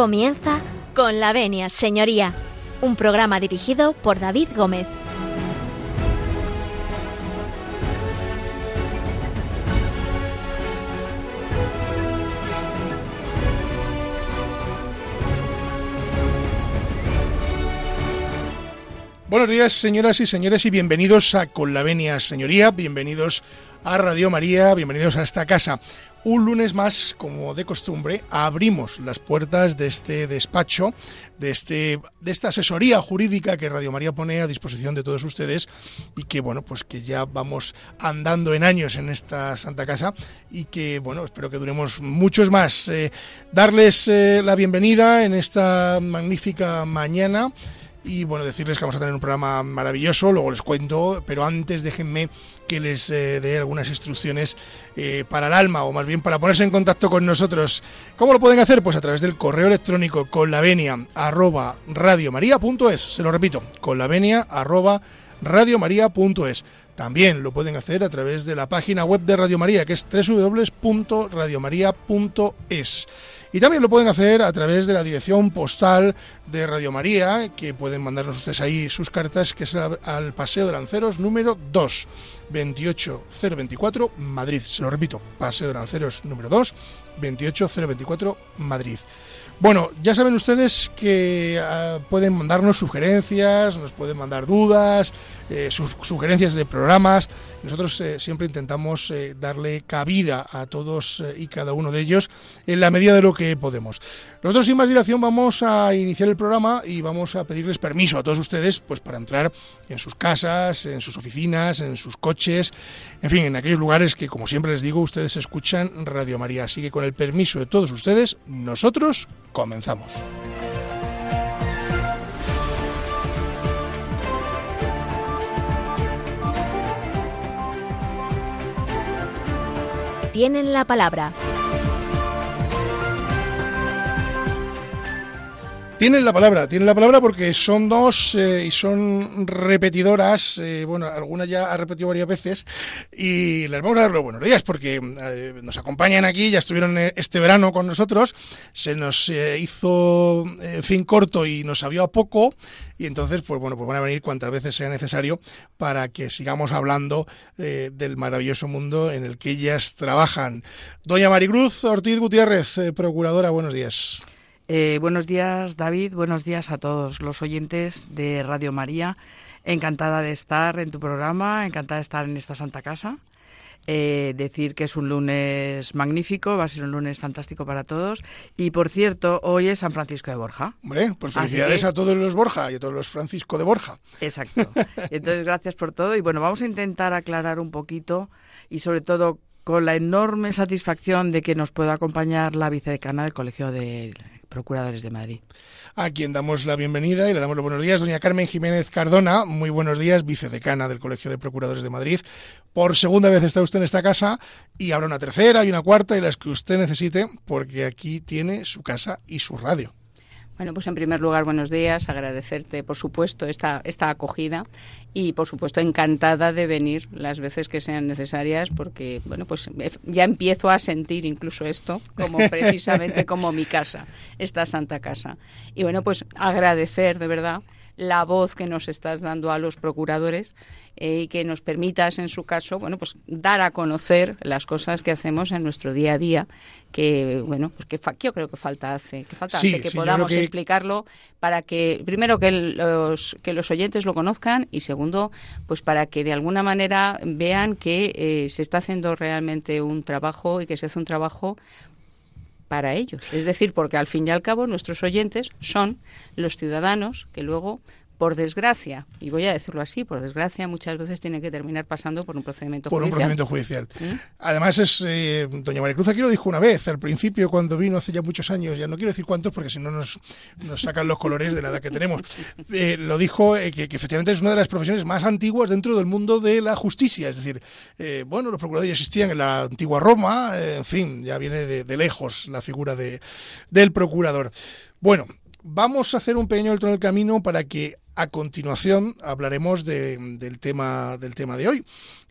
Comienza con la venia, señoría, un programa dirigido por David Gómez. Buenos días, señoras y señores, y bienvenidos a Con la Venia, señoría, bienvenidos a Radio María, bienvenidos a esta casa. Un lunes más, como de costumbre, abrimos las puertas de este despacho, de, este, de esta asesoría jurídica que Radio María pone a disposición de todos ustedes y que, bueno, pues que ya vamos andando en años en esta Santa Casa y que, bueno, espero que duremos muchos más. Eh, darles eh, la bienvenida en esta magnífica mañana y bueno, decirles que vamos a tener un programa maravilloso, luego les cuento, pero antes déjenme que les eh, dé algunas instrucciones eh, para el alma, o más bien para ponerse en contacto con nosotros. ¿Cómo lo pueden hacer? Pues a través del correo electrónico con la venia arroba se lo repito, con la venia arroba radiomaria.es. También lo pueden hacer a través de la página web de Radio María, que es www.radiomaria.es. Y también lo pueden hacer a través de la dirección postal de Radio María, que pueden mandarnos ustedes ahí sus cartas, que es al Paseo de Lanceros número 2, 28024, Madrid. Se lo repito, Paseo de Lanceros número 2, 28024, Madrid. Bueno, ya saben ustedes que ah, pueden mandarnos sugerencias, nos pueden mandar dudas, eh, sugerencias de programas. Nosotros eh, siempre intentamos eh, darle cabida a todos y cada uno de ellos en la medida de lo que podemos. Nosotros sin más dilación vamos a iniciar el programa y vamos a pedirles permiso a todos ustedes pues para entrar en sus casas, en sus oficinas, en sus coches, en fin, en aquellos lugares que como siempre les digo ustedes escuchan Radio María. Así que con el permiso de todos ustedes, nosotros comenzamos. Tienen la palabra. Tienen la palabra, tienen la palabra porque son dos eh, y son repetidoras. Eh, bueno, alguna ya ha repetido varias veces y les vamos a dar los buenos días porque eh, nos acompañan aquí, ya estuvieron este verano con nosotros. Se nos hizo fin corto y nos sabía poco y entonces, pues bueno, pues van a venir cuantas veces sea necesario para que sigamos hablando del maravilloso mundo en el que ellas trabajan. Doña Maricruz Ortiz Gutiérrez, procuradora, buenos días. Eh, buenos días, David. Buenos días a todos los oyentes de Radio María. Encantada de estar en tu programa, encantada de estar en esta Santa Casa. Eh, decir que es un lunes magnífico, va a ser un lunes fantástico para todos. Y por cierto, hoy es San Francisco de Borja. Hombre, pues felicidades a todos los Borja y a todos los Francisco de Borja. Exacto. Entonces, gracias por todo. Y bueno, vamos a intentar aclarar un poquito y sobre todo con la enorme satisfacción de que nos pueda acompañar la vicedecana del Colegio de Procuradores de Madrid. A quien damos la bienvenida y le damos los buenos días, doña Carmen Jiménez Cardona. Muy buenos días, vicedecana del Colegio de Procuradores de Madrid. Por segunda vez está usted en esta casa y habrá una tercera y una cuarta y las que usted necesite, porque aquí tiene su casa y su radio. Bueno, pues en primer lugar, buenos días, agradecerte, por supuesto, esta, esta acogida y, por supuesto, encantada de venir las veces que sean necesarias porque, bueno, pues ya empiezo a sentir incluso esto como precisamente como mi casa, esta santa casa. Y, bueno, pues agradecer de verdad la voz que nos estás dando a los procuradores eh, y que nos permitas, en su caso, bueno, pues dar a conocer las cosas que hacemos en nuestro día a día, que, bueno, pues que, yo creo que falta hace, que falta hace que podamos explicarlo para que, primero, que los, que los oyentes lo conozcan y, segundo, pues para que de alguna manera vean que eh, se está haciendo realmente un trabajo y que se hace un trabajo para ellos. Es decir, porque al fin y al cabo nuestros oyentes son los ciudadanos que luego por desgracia, y voy a decirlo así, por desgracia, muchas veces tiene que terminar pasando por un procedimiento por judicial. un procedimiento judicial. ¿Mm? Además, es eh, doña María Cruz aquí lo dijo una vez, al principio, cuando vino hace ya muchos años, ya no quiero decir cuántos porque si no nos, nos sacan los colores de la edad que tenemos, eh, lo dijo eh, que, efectivamente es una de las profesiones más antiguas dentro del mundo de la justicia. Es decir, bueno, los procuradores ya existían en la antigua Roma, en fin, ya viene de, de lejos la figura de, del procurador. Bueno, vamos a hacer un pequeño alto en el camino para que a continuación hablaremos del, tema, del tema de hoy.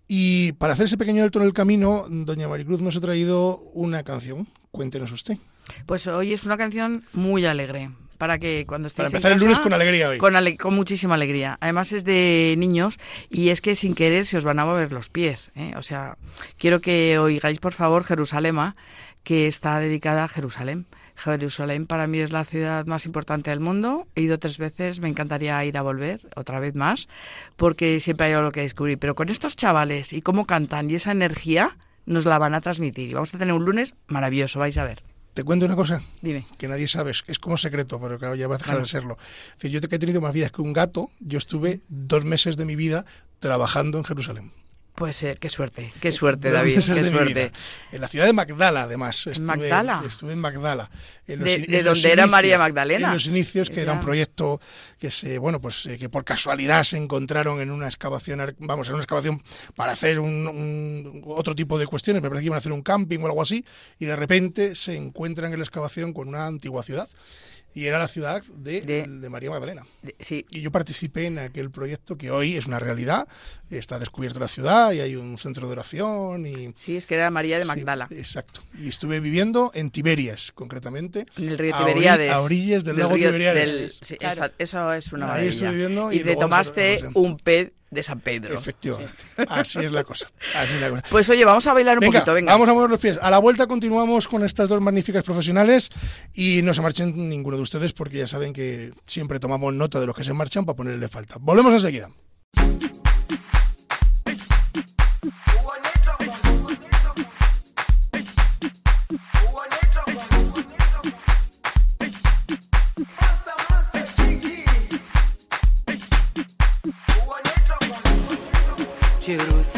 Y para hacer ese pequeño alto en el camino, doña Maricruz nos ha traído una canción Cuéntenos usted. Pues hoy es una canción muy alegre. Para que cuando estéis Para en empezar el lunes con alegría hoy. Con, ale- con muchísima alegría. Además es de niños y es que sin querer se os van a mover los pies. ¿eh? O sea, quiero que oigáis por favor Jerusalema, que está dedicada a Jerusalén. Jerusalén para mí es la ciudad más importante del mundo. He ido tres veces, me encantaría ir a volver otra vez más, porque siempre hay algo que descubrir. Pero con estos chavales y cómo cantan y esa energía nos la van a transmitir. Y vamos a tener un lunes maravilloso, vais a ver. Te cuento una cosa Dime. que nadie sabe, es- como secreto, pero claro, ya va a dejar de serlo. Yo que he tenido más vidas que un gato, yo estuve dos meses de mi vida trabajando en Jerusalén. Puede ser, qué suerte, qué suerte, David, qué de suerte. En la ciudad de Magdala, además. Estuve, Magdala? Estuve en Magdala. En De- in- de en los donde era inicios- María Magdalena. En los inicios, que era un Ya. proyecto que se, bueno, pues eh, que por casualidad se encontraron en una excavación, vamos, en una excavación para hacer un, un- otro tipo de cuestiones. Me parece que iban a hacer un camping o algo así, y de repente se encuentran en la excavación con una antigua ciudad. Y era la ciudad de, De- de María Magdalena. De- Sí, Y yo participé en aquel proyecto que hoy es una realidad. Está descubierta la ciudad y hay un centro de oración y sí, es que era María de Sí, Magdala. exacto. Y estuve viviendo en Tiberias, concretamente. En el río Tiberíades. a orillas del lago Tiberíades. del- sí, Claro. eso es una Ahí maravilla. estuve viviendo y y te tomaste un pez de San Pedro. Efectivamente. Así es la cosa. Así es la cosa. Pues oye, vamos a bailar un Venga, poquito, venga. vamos a mover los pies. A la vuelta continuamos con estas dos magníficas profesionales y no se marchen ninguno de ustedes porque ya saben que siempre tomamos nota de los que se marchan para ponerle falta. Volvemos enseguida.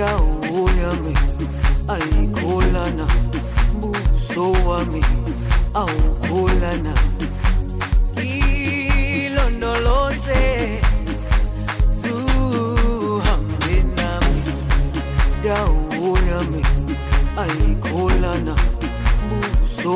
Dawo yami ayikholana buso wami awukholana ilondoloze zuhambe yami buso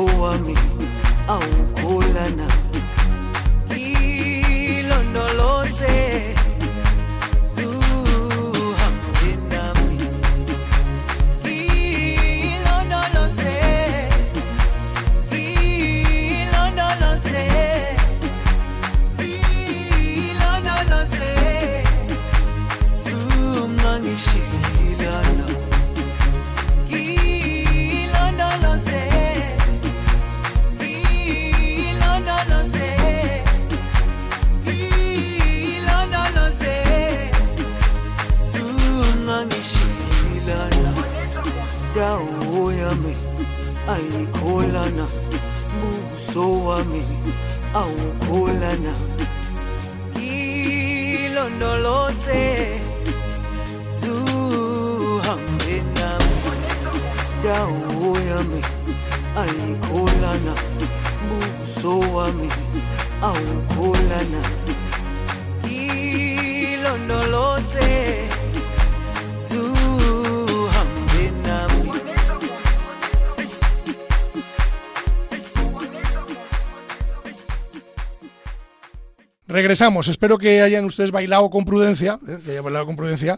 Regresamos. Espero que hayan ustedes bailado con prudencia, eh, que hayan bailado con prudencia.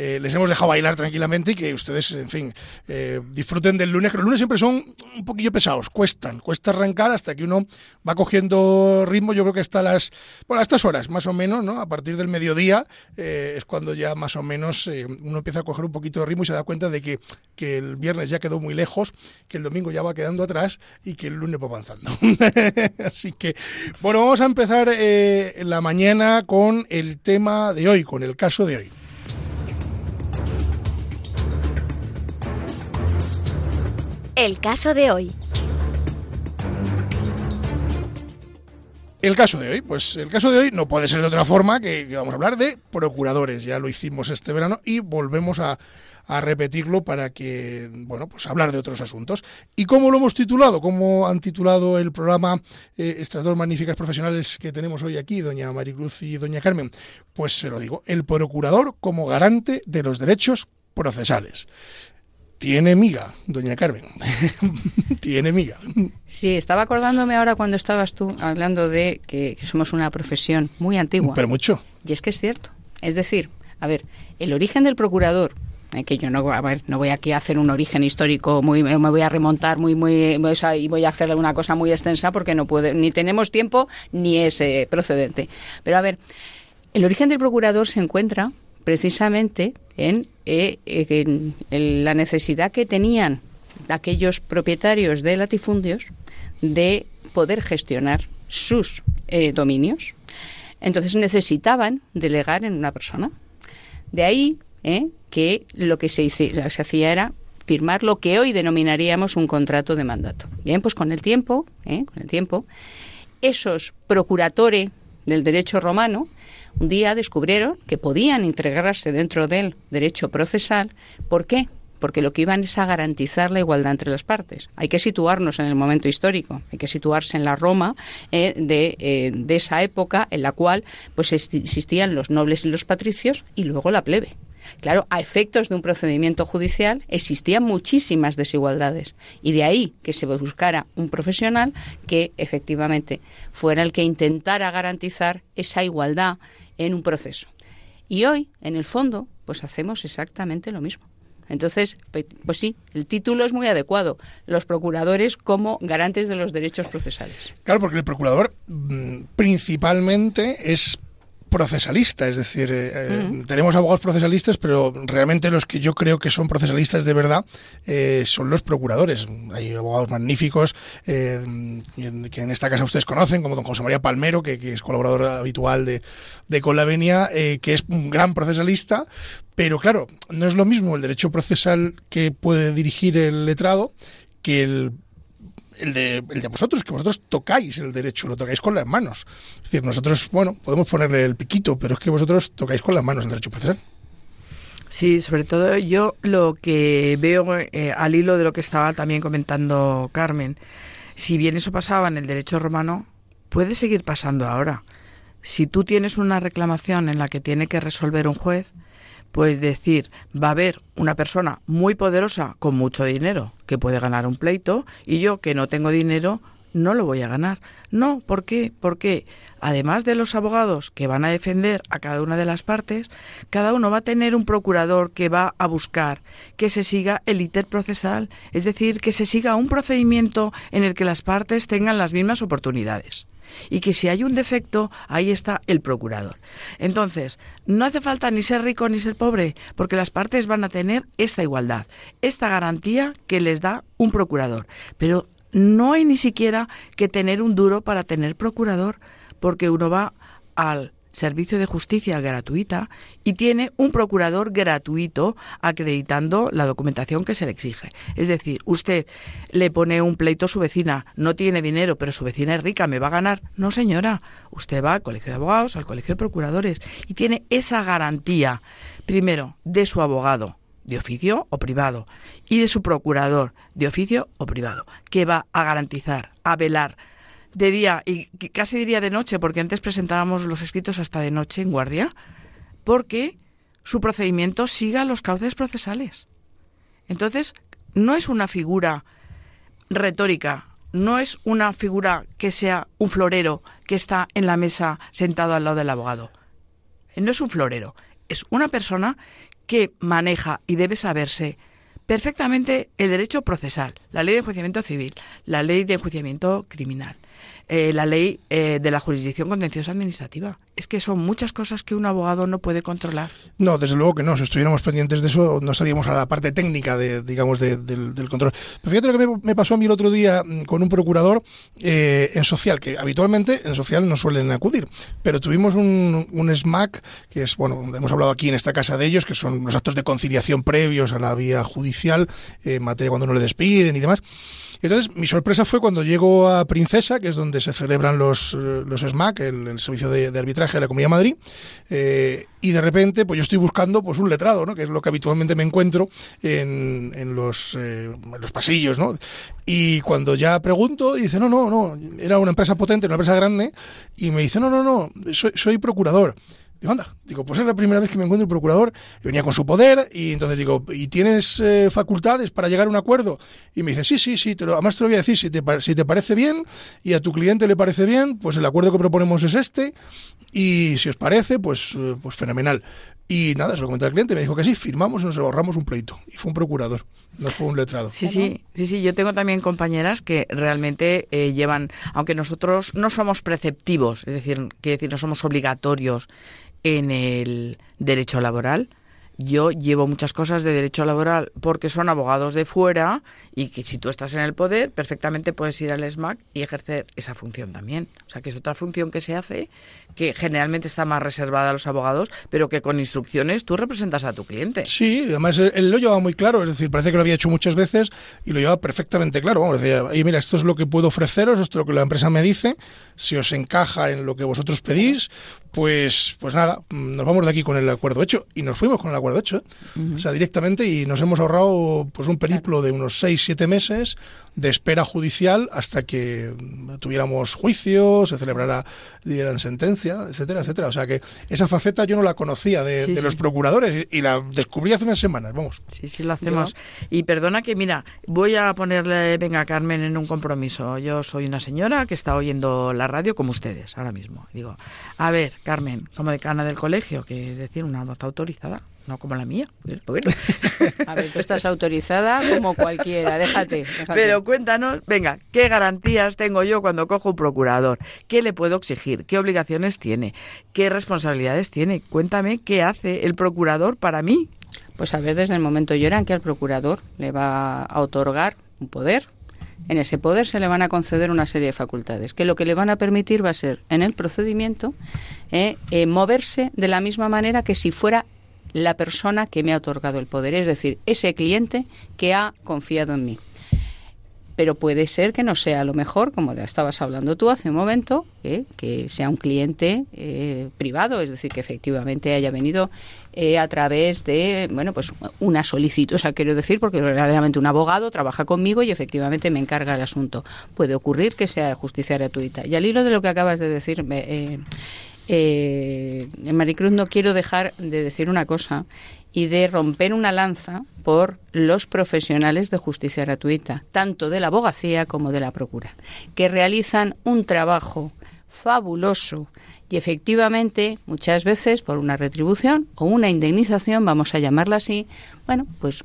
Eh, les hemos dejado bailar tranquilamente y que ustedes, en fin, eh, disfruten del lunes. Que los lunes siempre son un poquillo pesados, cuestan, cuesta arrancar hasta que uno va cogiendo ritmo. Yo creo que hasta las, bueno, a estas horas, más o menos, ¿no? A partir del mediodía eh, es cuando ya más o menos uno empieza a coger un poquito de ritmo y se da cuenta de que, que el viernes ya quedó muy lejos, que el domingo ya va quedando atrás y que el lunes va avanzando. Así que, bueno, vamos a empezar la mañana con el tema de hoy, con el caso de hoy. El caso de hoy. El caso de hoy, pues el caso de hoy no puede ser de otra forma que, vamos a hablar de procuradores. Ya lo hicimos este verano y volvemos a, a repetirlo para que, bueno, pues hablar de otros asuntos. ¿Y cómo lo hemos titulado? ¿Cómo han titulado el programa eh, estas dos magníficas profesionales que tenemos hoy aquí, doña Maricruz y doña Carmen? Pues se lo digo, el procurador como garante de los derechos procesales. Tiene miga, doña Carmen. Tiene miga. Sí, estaba acordándome ahora cuando estabas tú hablando de que, que somos una profesión muy antigua. Pero mucho. Y es que es cierto. Es decir, a ver, el origen del procurador, eh, que yo no, a ver, no voy aquí a hacer un origen histórico, muy, me voy a remontar muy, muy, o sea, y voy a hacer una cosa muy extensa porque no puede, ni tenemos tiempo ni es eh, procedente. Pero a ver, el origen del procurador se encuentra precisamente en, eh, en- la necesidad que tenían aquellos propietarios de latifundios de poder gestionar sus eh, dominios. Entonces necesitaban delegar en una persona. De ahí ¿eh? que lo que se, hice- hacía era firmar lo que hoy denominaríamos un contrato de mandato. Bien, pues con el tiempo, ¿eh? con el tiempo, esos procuratore del derecho romano un día descubrieron que podían integrarse dentro del derecho procesal. ¿Por qué? Porque lo que iban es a garantizar la igualdad entre las partes. Hay que situarnos en el momento histórico, hay que situarse en la Roma eh, de, eh, de esa época en la cual pues existían los nobles y los patricios y luego la plebe. Claro, a efectos de un procedimiento judicial existían muchísimas desigualdades y de ahí que se buscara un profesional que efectivamente fuera el que intentara garantizar esa igualdad en un proceso. Y hoy, en el fondo, pues hacemos exactamente lo mismo. Entonces, pues sí, el título es muy adecuado. Los procuradores como garantes de los derechos procesales. Claro, porque el procurador mm, principalmente es procesalista, es decir, eh, eh, tenemos abogados procesalistas, pero realmente los que yo creo que son procesalistas de verdad eh, son los procuradores. Hay abogados magníficos eh, que en esta casa ustedes conocen, como don José María Palmero, que, que es colaborador habitual de, de Colavenia, que es un gran procesalista, pero claro, no es lo mismo el derecho procesal que puede dirigir el letrado que el el de, el de vosotros, que vosotros tocáis el derecho, lo tocáis con las manos. Es decir, nosotros, bueno, podemos ponerle el piquito, pero es que vosotros tocáis con las manos el derecho procesal. Sí, sobre todo yo lo que veo eh, al hilo de lo que estaba también comentando Carmen, si bien eso pasaba en el derecho romano, puede seguir pasando ahora. Si tú tienes una reclamación en la que tiene que resolver un juez, pues decir, va a haber una persona muy poderosa con mucho dinero que puede ganar un pleito y yo que no tengo dinero no lo voy a ganar. No, ¿por qué? Porque además de los abogados que van a defender a cada una de las partes, cada uno va a tener un procurador que va a buscar que se siga el ITER procesal, es decir, que se siga un procedimiento en el que las partes tengan las mismas oportunidades y que si hay un defecto, ahí está el procurador. Entonces, no hace falta ni ser rico ni ser pobre, porque las partes van a tener esta igualdad, esta garantía que les da un procurador. Pero no hay ni siquiera que tener un duro para tener procurador, porque uno va al servicio de justicia gratuita y tiene un procurador gratuito acreditando la documentación que se le exige. Es decir, usted le pone un pleito a su vecina, no tiene dinero, pero su vecina es rica, me va a ganar. No, señora, usted va al colegio de abogados, al colegio de procuradores y tiene esa garantía, primero, de su abogado de oficio o privado y de su procurador de oficio o privado, que va a garantizar, a velar de día y casi diría de noche, porque antes presentábamos los escritos hasta de noche en guardia, porque su procedimiento siga los cauces procesales. Entonces, no es una figura retórica, no es una figura que sea un florero que está en la mesa sentado al lado del abogado. No es un florero, es una persona que maneja y debe saberse perfectamente el derecho procesal, la ley de enjuiciamiento civil, la ley de enjuiciamiento criminal, eh, la ley eh, de la jurisdicción contenciosa administrativa. Es que son muchas cosas que un abogado no puede controlar. No, desde luego que no. Si estuviéramos pendientes de eso, no estaríamos a la parte técnica, de, digamos, de- del, control. Pero fíjate lo que me, pasó a mí el otro día mm, con un procurador eh, en social, que habitualmente en social no suelen acudir. Pero tuvimos un, SMAC, que es, bueno, hemos hablado aquí en esta casa de ellos, que son los actos de conciliación previos a la vía judicial, eh, en materia cuando no le despiden y demás. Entonces, mi sorpresa fue cuando llego a Princesa, que es donde se celebran los, eh, los SMAC, el, el Servicio de, de Arbitraje de la Comunidad de Madrid, eh, y de repente pues yo estoy buscando pues un letrado, ¿no? que es lo que habitualmente me encuentro en, en los, eh, los pasillos. ¿no? Y cuando ya pregunto, dice, no, no, no, era una empresa potente, una empresa grande, y me dice, no, no, no, soy, soy procurador. Digo, anda, digo, pues es la primera vez que me encuentro el procurador, venía con su poder, y entonces digo, ¿y tienes eh, facultades para llegar a un acuerdo? Y me dice, sí, sí, sí, te lo, además te lo voy a decir, si te, si te parece bien y a tu cliente le parece bien, pues el acuerdo que proponemos es este, y si os parece, pues, eh, pues fenomenal. Y nada, se lo comenté al cliente, me dijo que sí, firmamos y nos ahorramos un pleito. Y fue un procurador, no fue un letrado. Sí, sí, sí, sí. Yo tengo también compañeras que realmente eh, llevan, aunque nosotros no somos preceptivos, es decir, quiere decir, no somos obligatorios en el derecho laboral. Yo llevo muchas cosas de derecho laboral porque son abogados de fuera y que si tú estás en el poder, perfectamente puedes ir al SMAC y ejercer esa función también. O sea, que es otra función que se hace que generalmente está más reservada a los abogados, pero que con instrucciones tú representas a tu cliente. Sí, además él, lo llevaba muy claro, es decir, parece que lo había hecho muchas veces y lo llevaba perfectamente claro. Vamos, decía, "Oye, mira, esto es lo que puedo ofreceros, esto es lo que la empresa me dice, si os encaja en lo que vosotros pedís, pues, pues nada, mm, nos vamos de aquí con el acuerdo hecho. Y nos fuimos con el acuerdo hecho, ¿eh? o sea, directamente y nos hemos ahorrado pues un periplo de unos 6, 7 meses de espera judicial hasta que mm, tuviéramos juicio, se celebrara, dieran sentencia, etcétera, etcétera. O sea que esa faceta yo no la conocía de, Sí, de sí. los procuradores y, y la descubrí hace unas semanas, vamos. Sí, sí, lo hacemos. Y perdona que, mira, voy a ponerle, venga, Carmen, en un compromiso. Yo soy una señora que está oyendo la radio como ustedes ahora mismo. Digo, a ver, Carmen, como decana del colegio, que es decir, una voz autorizada, no como la mía. ¿eh? Bueno. A ver, tú estás autorizada como cualquiera, déjate. déjate. Pero cuéntanos, venga, ¿qué garantías tengo yo cuando cojo un procurador? ¿Qué le puedo exigir? ¿Qué obligaciones tiene? ¿Qué responsabilidades tiene? Cuéntame qué hace el procurador para mí. Pues a ver, desde el momento lloran que al procurador le va a otorgar un poder. En ese poder se le van a conceder una serie de facultades, que lo que le van a permitir va a ser, en el procedimiento, eh, eh, moverse de la misma manera que si fuera la persona que me ha otorgado el poder, es decir, ese cliente que ha confiado en mí. Pero puede ser que no sea lo mejor, como ya estabas hablando tú hace un momento, eh, que sea un cliente privado, es decir, que efectivamente haya venido eh, a través de, bueno, pues una solicitud, o sea, quiero decir, porque verdaderamente un abogado trabaja conmigo y efectivamente me encarga el asunto. Puede ocurrir que sea de justicia gratuita. Y al hilo de lo que acabas de decir, eh, eh, Maricruz, no quiero dejar de decir una cosa y de romper una lanza por los profesionales de justicia gratuita, tanto de la abogacía como de la procura, que realizan un trabajo fabuloso y efectivamente muchas veces por una retribución o una indemnización, vamos a llamarla así, bueno, pues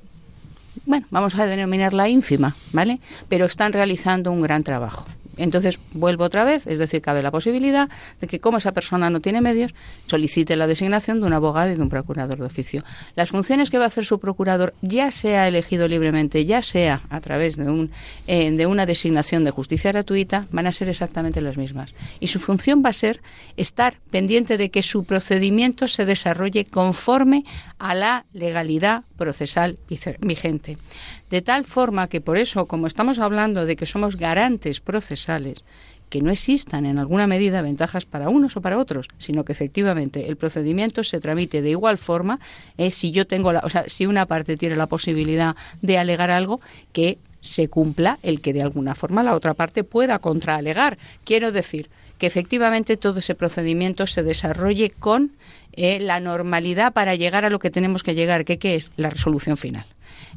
bueno, vamos a denominarla ínfima, ¿vale? Pero están realizando un gran trabajo. Entonces, vuelvo otra vez, es decir, cabe la posibilidad de que como esa persona no tiene medios, solicite la designación de un abogado y de un procurador de oficio. Las funciones que va a hacer su procurador, ya sea elegido libremente, ya sea a través de, un, eh, de una designación de justicia gratuita, van a ser exactamente las mismas. Y su función va a ser estar pendiente de que su procedimiento se desarrolle conforme a la legalidad procesal vigente. De tal forma que por eso, como estamos hablando de que somos garantes procesales, que no existan en alguna medida ventajas para unos o para otros, sino que efectivamente el procedimiento se tramite de igual forma, eh, si yo tengo la, o sea, si una parte tiene la posibilidad de alegar algo, que se cumpla el que de alguna forma la otra parte pueda contraalegar. Quiero decir que efectivamente todo ese procedimiento se desarrolle con eh, la normalidad para llegar a lo que tenemos que llegar, que ¿qué es la resolución final.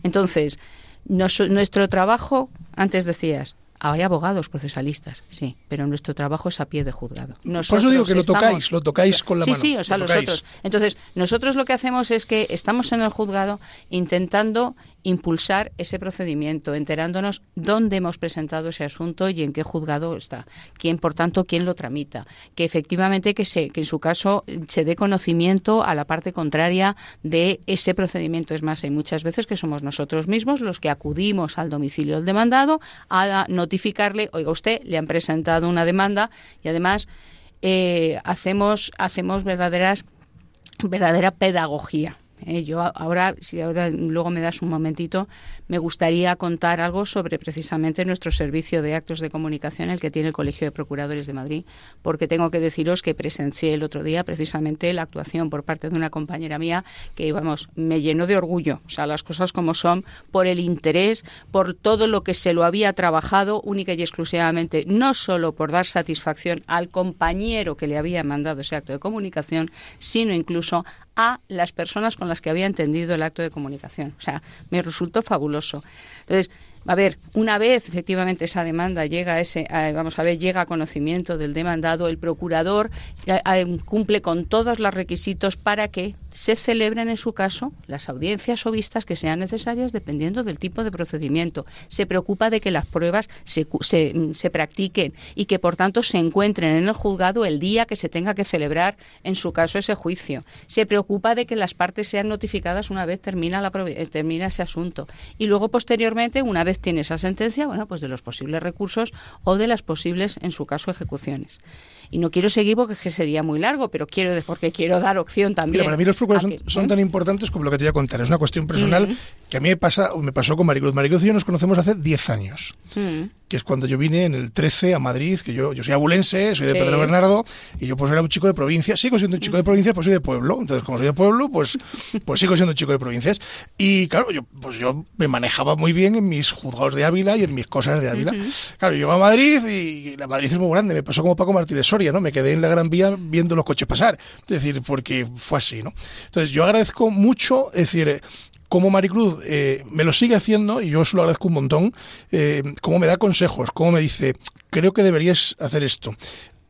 Entonces, nos- nuestro trabajo, antes decías, hay abogados procesalistas, sí, pero nuestro trabajo es a pie de juzgado. Por eso digo que lo estamos- tocáis, lo tocáis con la sí, mano. Sí, o sea, lo los tocáis. otros. Entonces, nosotros lo que hacemos es que estamos en el juzgado intentando impulsar ese procedimiento, enterándonos dónde hemos presentado ese asunto y en qué juzgado está, quién, por tanto, quién lo tramita, que efectivamente que, se, que en su caso se dé conocimiento a la parte contraria de ese procedimiento. Es más, hay muchas veces que somos nosotros mismos los que acudimos al domicilio del demandado a notificarle, oiga usted, le han presentado una demanda y además eh, hacemos, hacemos verdaderas verdadera pedagogía. ¿Eh? yo ahora, si ahora luego me das un momentito, me gustaría contar algo sobre precisamente nuestro servicio de actos de comunicación, el que tiene el Colegio de Procuradores de Madrid, porque tengo que deciros que presencié el otro día precisamente la actuación por parte de una compañera mía que, vamos, me llenó de orgullo, o sea, las cosas como son, por el interés, por todo lo que se lo había trabajado única y exclusivamente, no solo por dar satisfacción al compañero que le había mandado ese acto de comunicación, sino incluso a las personas con las que había entendido el acto de comunicación. O sea, me resultó fabuloso. Entonces, a ver, una vez efectivamente esa demanda llega a ese, vamos a ver, llega a conocimiento del demandado, el procurador eh, cumple con todos los requisitos para que se celebren en su caso las audiencias o vistas que sean necesarias dependiendo del tipo de procedimiento. Se preocupa de que las pruebas se, mm, se practiquen y que por tanto se encuentren en el juzgado el día que se tenga que celebrar en su caso ese juicio. Se preocupa de que las partes sean notificadas una vez termina, la, eh, termina ese asunto. Y luego posteriormente, una vez tiene esa sentencia, bueno, pues de los posibles recursos o de las posibles, en su caso, ejecuciones. Y no quiero seguir porque es que sería muy largo, pero quiero porque quiero dar opción también. Mira, para mí los procuradores a son, que- son ¿eh? tan importantes como lo que te voy a contar. Es una cuestión personal Mm. que a mí me, pasa, me pasó con Maricruz. Maricruz y yo nos conocemos hace 10 años. Mm. que es cuando yo vine en el 13 a Madrid, que yo, yo soy abulense, soy de Sí. Pedro Bernardo, y yo pues era un chico de provincia, sigo siendo un chico de provincia, pues soy de pueblo, entonces como soy de pueblo, pues, pues sigo siendo un chico de provincias. Y claro, yo, pues yo me manejaba muy bien en mis juzgados de Ávila y en mis cosas de Ávila. Claro, yo a Madrid y la Madrid es muy grande, me pasó como Paco Martínez Soria, ¿no? Me quedé en la Gran Vía viendo los coches pasar, es decir, porque fue así, ¿no? Entonces yo agradezco mucho, es decir, eh, como Maricruz eh, me lo sigue haciendo y yo se lo agradezco un montón, eh, cómo me da consejos, cómo me dice, creo que deberías hacer esto.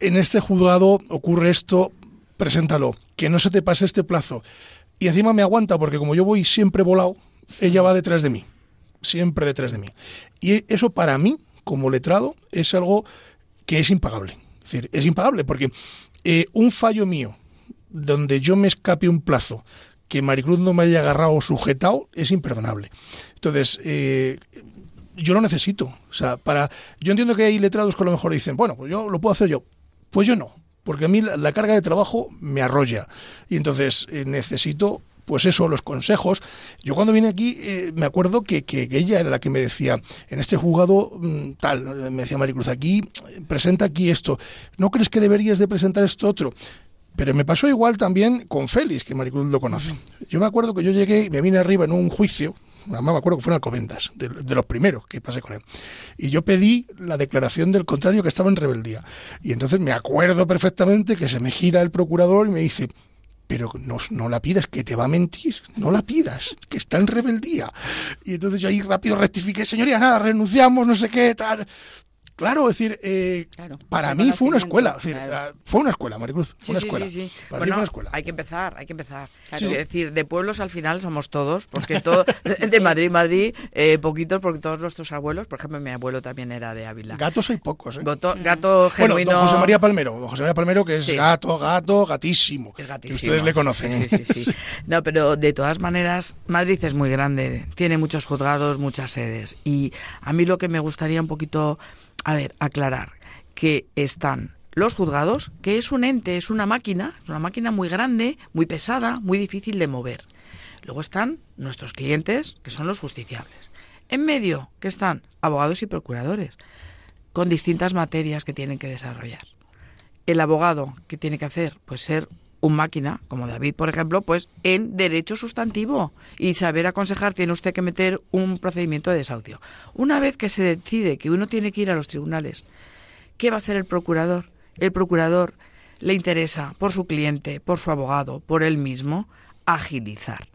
En este juzgado ocurre esto, preséntalo, que no se te pase este plazo. Y encima me aguanta porque como yo voy siempre volado, ella va detrás de mí, siempre detrás de mí. Y eso para mí, como letrado, es algo que es impagable. Es decir, es impagable porque eh, un fallo mío, donde yo me escape un plazo, que Maricruz no me haya agarrado o sujetado, es imperdonable. Entonces, eh, yo lo necesito. O sea, para. Yo entiendo que hay letrados que a lo mejor dicen, bueno, pues yo lo puedo hacer yo. Pues yo no. Porque a mí la, carga de trabajo me arrolla. Y entonces eh, necesito, pues eso, los consejos. Yo cuando vine aquí, eh, me acuerdo que, que- ella era la que me decía, en este juzgado mm, tal, me decía Maricruz, aquí, presenta aquí esto. ¿No crees que deberías de presentar esto otro? Pero me pasó igual también con Félix, que Maricruz lo conoce. Yo me acuerdo que yo llegué y me vine arriba en un juicio, además me acuerdo que fue en Alcobendas, de, de los primeros que pasé con él. Y yo pedí la declaración del contrario que estaba en rebeldía. Y entonces me acuerdo perfectamente que se me gira el procurador y me dice, pero no, no la pidas, que te va a mentir, no la pidas, que está en rebeldía. Y entonces yo ahí rápido rectifiqué, señoría, nada, renunciamos, no sé qué, tal. Claro, es decir, eh, Claro, para mí fue una escuela, es decir, claro. ah, fue una escuela, Maricruz, fue Sí, una escuela. sí, sí. Para mí fue Bueno, una escuela. hay que empezar, hay que empezar. Claro. Es decir, de pueblos al final somos todos, porque todo, de Madrid, Madrid, eh, poquitos, porque todos nuestros abuelos, por ejemplo, mi abuelo también era de Ávila. Gatos hay pocos, ¿eh? Gato, gato Bueno, don José María Palmero, don José María Palmero que es Sí. gato, gato, gatísimo, Es que gatísimo. ustedes le conocen. Sí, sí, sí, sí. No, pero de todas maneras, Madrid es muy grande, tiene muchos juzgados, muchas sedes. Y a mí lo que me gustaría un poquito, a ver, aclarar, que están los juzgados, que es un ente, es una máquina, es una máquina muy grande, muy pesada, muy difícil de mover. Luego están nuestros clientes, que son los justiciables. En medio, que están abogados y procuradores, con distintas materias que tienen que desarrollar el abogado que tiene que hacer pues ser un máquina como David por ejemplo pues en derecho sustantivo. Y saber aconsejar tiene usted que meter un procedimiento de desahucio. Una vez que se decide que uno tiene que ir a los tribunales qué va a hacer el procurador el procurador le interesa por su cliente por su abogado por él mismo agilizar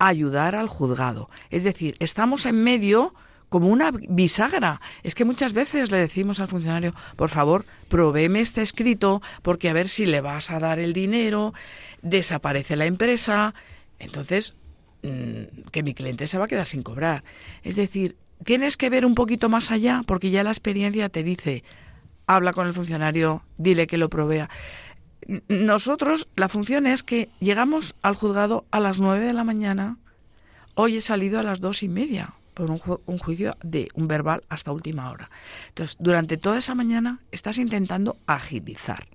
ayudar al juzgado. Es decir estamos en medio como una bisagra. Es que muchas veces le decimos al funcionario, por favor, provéeme este escrito, porque a ver si le vas a dar el dinero, desaparece la empresa, entonces mm, que mi cliente se va a quedar sin cobrar. Es decir, tienes que ver un poquito más allá, porque ya la experiencia te dice, habla con el funcionario, dile que lo provea. Nosotros, la función es que llegamos al juzgado a las nueve de la mañana, hoy he salido a las dos y media por un, ju- un juicio de un verbal hasta última hora. Entonces, durante toda esa mañana estás intentando agilizar.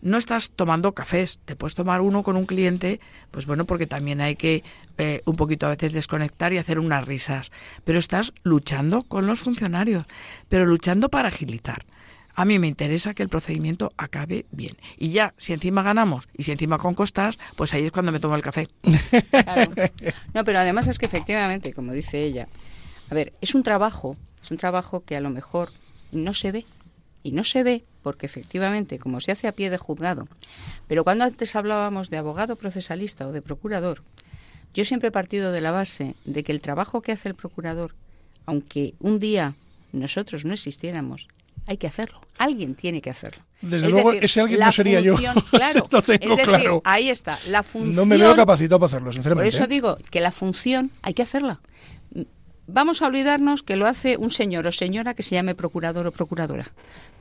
no estás tomando cafés, te puedes tomar uno con un cliente, pues bueno, porque también hay que eh, un poquito a veces desconectar y hacer unas risas, pero estás luchando con los funcionarios, pero luchando para agilizar. A mí me interesa que el procedimiento acabe bien. Y ya, si encima ganamos y si encima con costas, pues ahí es cuando me tomo el café. Claro. No, pero además es que efectivamente, como dice ella, a ver, es un trabajo, es un trabajo que a lo mejor no se ve. Y no se ve porque efectivamente, como se hace a pie de juzgado, pero cuando antes hablábamos de abogado procesalista o de procurador, yo siempre he partido de la base de que el trabajo que hace el procurador, aunque un día nosotros no existiéramos, hay que hacerlo. Alguien tiene que hacerlo. Desde Es luego, decir, ese alguien no sería yo. Claro, Lo tengo es decir, claro. ahí está. La función. No me veo capacitado para hacerlo, Por sinceramente. eso ¿eh? digo que la función hay que hacerla. Vamos a olvidarnos que lo hace un señor o señora que se llame procurador o procuradora.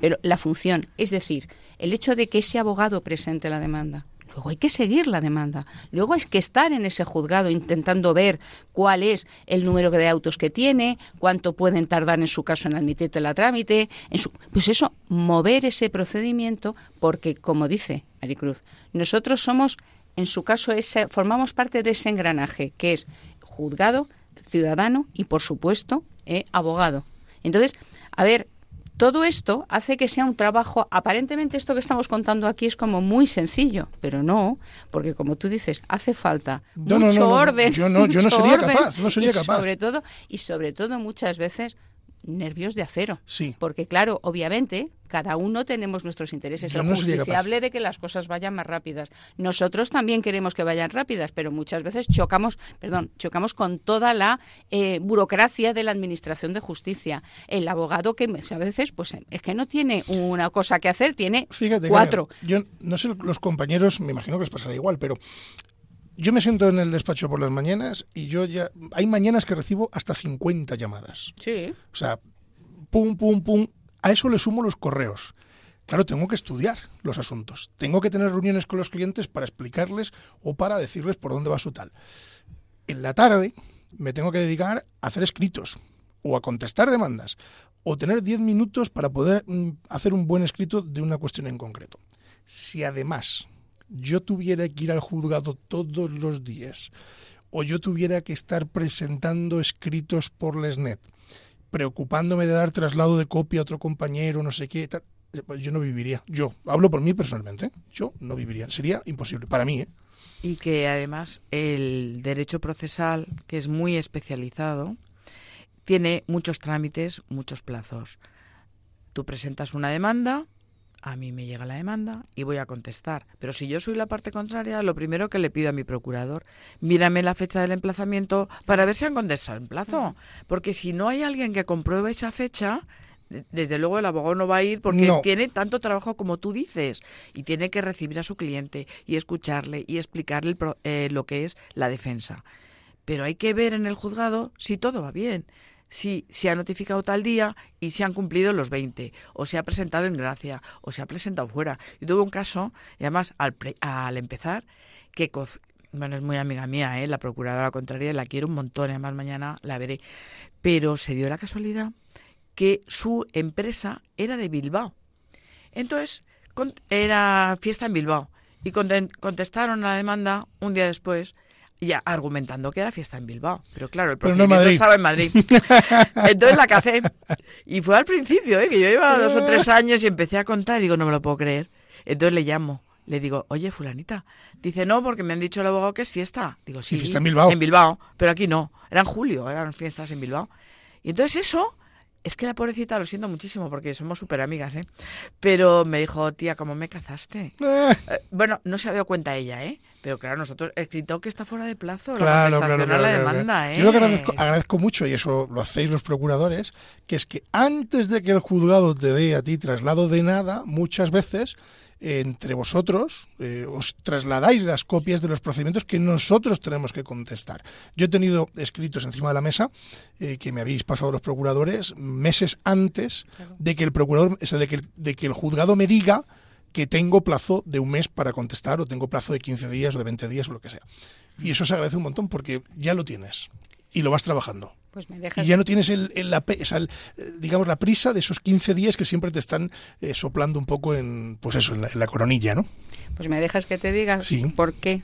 Pero la función, es decir, el hecho de que ese abogado presente la demanda. Luego hay que seguir la demanda. Luego hay que estar en ese juzgado intentando ver cuál es el número de autos que tiene, cuánto pueden tardar en su caso en admitirte la trámite. En su, pues eso, mover ese procedimiento, porque como dice Maricruz, nosotros somos, en su caso, ese, formamos parte de ese engranaje que es juzgado, ciudadano y, por supuesto, eh, abogado. Entonces, a ver, todo esto hace que sea un trabajo, aparentemente esto que estamos contando aquí es como muy sencillo, pero no, porque como tú dices, hace falta No, mucho no, no, no. orden. Yo no- yo no sería orden capaz, no sería y capaz. Sobre todo, y sobre todo muchas veces nervios de acero. Sí. Porque claro, obviamente, cada uno tenemos nuestros intereses. Yo no capaz. justiciable de que las cosas vayan más rápidas. Nosotros también queremos que vayan rápidas, pero muchas veces chocamos, perdón, chocamos con toda la eh, burocracia de la administración de justicia. El abogado que a veces, pues es que no tiene una cosa que hacer, tiene Fíjate, cuatro. Yo no sé, los compañeros, me imagino que les pasará igual, pero yo me siento en el despacho por las mañanas y yo ya. Hay mañanas que recibo hasta 50 llamadas. Sí. O sea, pum, pum, pum. A eso le sumo los correos. Claro, tengo que estudiar los asuntos. Tengo que tener reuniones con los clientes para explicarles o para decirles por dónde va su tal. En la tarde me tengo que dedicar a hacer escritos o a contestar demandas o tener 10 minutos para poder mm, hacer un buen escrito de una cuestión en concreto. Si además yo tuviera que ir al juzgado todos los días o yo tuviera que estar presentando escritos por Lesnet, preocupándome de dar traslado de copia a otro compañero, no sé qué, tal, pues yo no viviría. Yo hablo por mí personalmente. ¿eh? Yo no viviría. Sería imposible para mí. ¿eh? Y que además el derecho procesal, que es muy especializado, tiene muchos trámites, muchos plazos. Tú presentas una demanda, a mí me llega la demanda y voy a contestar. Pero si yo soy la parte contraria, lo primero que le pido a mi procurador, mírame la fecha del emplazamiento para ver si han contestado en plazo. Porque si no hay alguien que compruebe esa fecha, de- desde luego el abogado no va a ir porque No. tiene tanto trabajo como tú dices y tiene que recibir a su cliente y escucharle y explicarle pro- eh, lo que es la defensa. Pero hay que ver en el juzgado si todo va bien, si se ha notificado tal día y se han cumplido los 20, o se ha presentado en gracia, o se ha presentado fuera. Yo tuve un caso, además al, pre- al empezar, que bueno, es muy amiga mía, ¿eh? la procuradora contraria, la quiero un montón, además mañana la veré, pero se dio la casualidad que su empresa era de Bilbao. Entonces, era fiesta en Bilbao. Y contestaron a la demanda un día después, ya argumentando que era fiesta en Bilbao. Pero claro, el no Madrid. estaba en Madrid. Entonces la cacé. Y fue al principio, ¿eh? que yo llevaba dos o tres años y empecé a contar y digo, no me lo puedo creer. Entonces le llamo. Le digo, oye, fulanita. Dice, no, porque me han dicho el abogado que es fiesta. Digo, sí. fiesta en Bilbao. En Bilbao, pero aquí no. Era en julio, eran fiestas en Bilbao. Y entonces eso, es que la pobrecita, lo siento muchísimo porque somos súper amigas, ¿eh? Pero me dijo, tía, ¿cómo me cazaste? Eh, Eh, bueno, no se había dado cuenta ella, ¿eh? Pero claro, nosotros, escrito que está fuera de plazo, la claro, claro, la demanda. ¿eh? Yo lo que agradezco, agradezco mucho, y eso lo hacéis los procuradores, que es que antes de que el juzgado te dé a ti traslado de nada, muchas veces entre vosotros eh, os trasladáis las copias de los procedimientos que nosotros tenemos que contestar. Yo he tenido escritos encima de la mesa eh, que me habéis pasado los procuradores meses antes de que el procurador, o sea, de que, el- de que el juzgado me diga que tengo plazo de un mes para contestar o tengo plazo de 15 días o de 20 días o lo que sea. Y eso se agradece un montón porque ya lo tienes y lo vas trabajando. Pues me dejas Y ya no tienes el, el- la, pe- o sea, el, eh, digamos, la prisa de esos 15 días que siempre te están eh, soplando un poco en, pues eso, en la, en la coronilla, ¿no? Pues me dejas que te diga Sí. por qué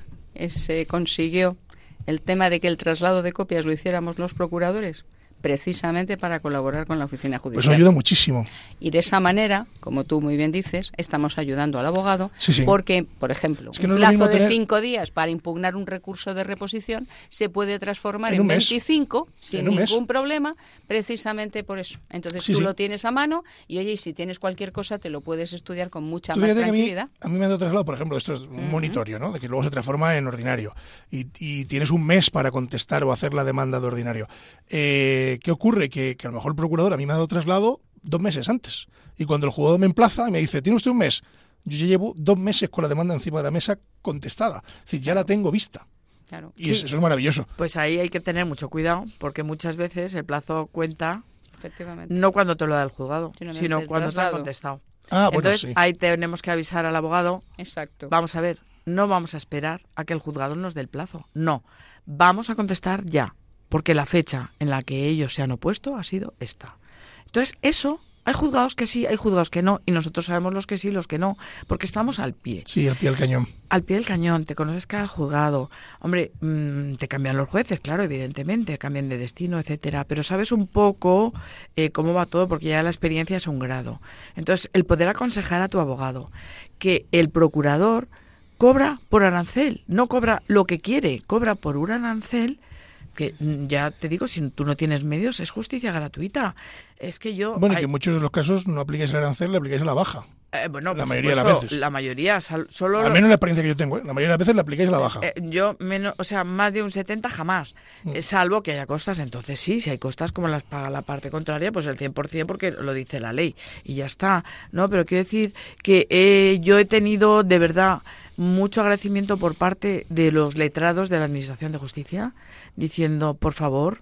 se consiguió el tema de que el traslado de copias lo hiciéramos los procuradores, precisamente para colaborar con la oficina Pues judicial. eso ayuda muchísimo. Y de esa manera, como tú muy bien dices, estamos ayudando al abogado Sí, sí. porque, por ejemplo, Es que no un plazo de tener- cinco días para impugnar un recurso de reposición se puede transformar En en, un mes. 25 sin En un mes. ningún problema, precisamente por eso. Entonces Sí, tú lo tienes a mano y, oye, si tienes cualquier cosa te lo puedes estudiar con mucha Tú más que a mí, tranquilidad. a mí me han dado traslado, por ejemplo, esto es un monitorio, ¿no? De que luego se transforma en ordinario. Y, y tienes un mes para contestar o hacer la demanda de ordinario. Eh, ¿Qué ocurre? Que, que a lo mejor el procurador a mí me ha dado traslado dos meses antes. Y cuando el jugador me emplaza y me dice, ¿tiene usted un mes? Yo ya llevo dos meses con la demanda encima de la mesa contestada. Es decir, ya la tengo vista. Claro. Y es- eso es maravilloso. Pues ahí hay que tener mucho cuidado, porque muchas veces el plazo cuenta Efectivamente. no cuando te lo da el juzgado, Sino sino el cuando te traslado. contestado. Ah, bueno, Entonces sí. ahí tenemos que avisar al abogado, Exacto. vamos a ver, no vamos a esperar a que el juzgado nos dé el plazo, no, vamos a contestar ya, porque la fecha en la que ellos se han opuesto ha sido esta. Entonces eso, hay juzgados que sí, hay juzgados que no, y nosotros sabemos los que sí, los que no, porque estamos al pie. Sí, el pie al cañón. al pie del cañón, te conoces cada juzgado. Hombre, mm, te cambian los jueces, claro, evidentemente, cambian de destino, etcétera, pero sabes un poco eh, cómo va todo porque ya la experiencia es un grado. Entonces, el poder aconsejar a tu abogado que el procurador cobra por arancel, no cobra lo que quiere, cobra por un arancel que mm, ya te digo, si tú no tienes medios, es justicia gratuita. Es que yo... Bueno, y que en muchos de los casos no aplicáis el arancel, le aplicáis a la baja. eh, bueno, la mayoría de las veces. La mayoría, solo... Al menos la experiencia que yo tengo, ¿eh? la mayoría de las veces le aplicáis a la baja. Eh, yo menos, o sea, más de un 70 jamás, Mm. Eh, salvo que haya costas. Entonces sí, si hay costas como las paga la parte contraria, pues el 100% porque lo dice la ley y ya está. No, pero quiero decir que eh, yo he tenido de verdad mucho agradecimiento por parte de los letrados de la Administración de Justicia diciendo, por favor,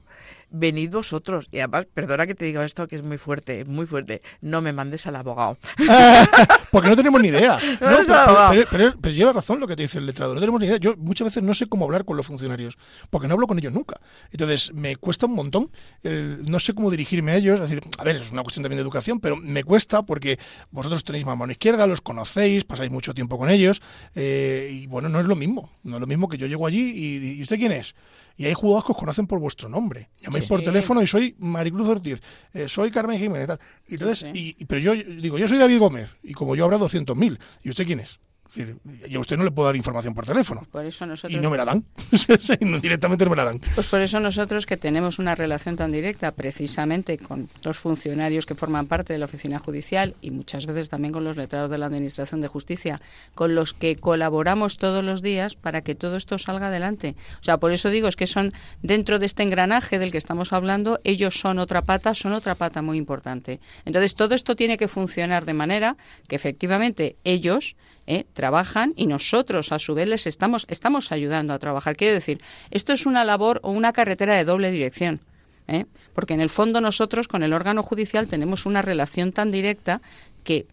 venid vosotros. Y además, perdona que te diga esto, que es muy fuerte, muy fuerte, no me mandes al abogado. Porque no tenemos ni idea. No No, es pero, abogado. pero- pero- pero lleva razón lo que te dice el letrado. No tenemos ni idea. Yo muchas veces no sé cómo hablar con los funcionarios, porque no hablo con ellos nunca. Entonces, me cuesta un montón. eh, no sé cómo dirigirme a ellos. Es decir, a ver, es una cuestión también de educación, pero me cuesta porque vosotros tenéis más mano izquierda, los conocéis, pasáis mucho tiempo con ellos. eh, y bueno, no es lo mismo. No es lo mismo que yo llego allí y, y ¿usted quién es? Y hay jugadores que os conocen por vuestro nombre. Llamáis Sí. por teléfono y soy Maricruz Ortiz, eh, soy Carmen Jiménez. Tal. Y entonces, Sí. y- pero yo digo, yo soy David Gómez, y como yo habrá 200.000. ¿Y usted quién es? Decir, y a usted no le puedo dar información por teléfono. Por eso nosotros Y no me la dan. Directamente no me la dan. Pues por eso nosotros que tenemos una relación tan directa precisamente con los funcionarios que forman parte de la oficina judicial y muchas veces también con los letrados de la Administración de Justicia, con los que colaboramos todos los días para que todo esto salga adelante. O sea, por eso digo, es que son dentro de este engranaje del que estamos hablando, ellos son otra pata, son otra pata muy importante. Entonces, todo esto tiene que funcionar de manera que efectivamente ellos ¿eh? trabajan y nosotros a su vez les estamos, estamos ayudando a trabajar. Quiero decir, esto es una labor o una carretera de doble dirección. ¿eh? Porque en el fondo nosotros con el órgano judicial tenemos una relación tan directa que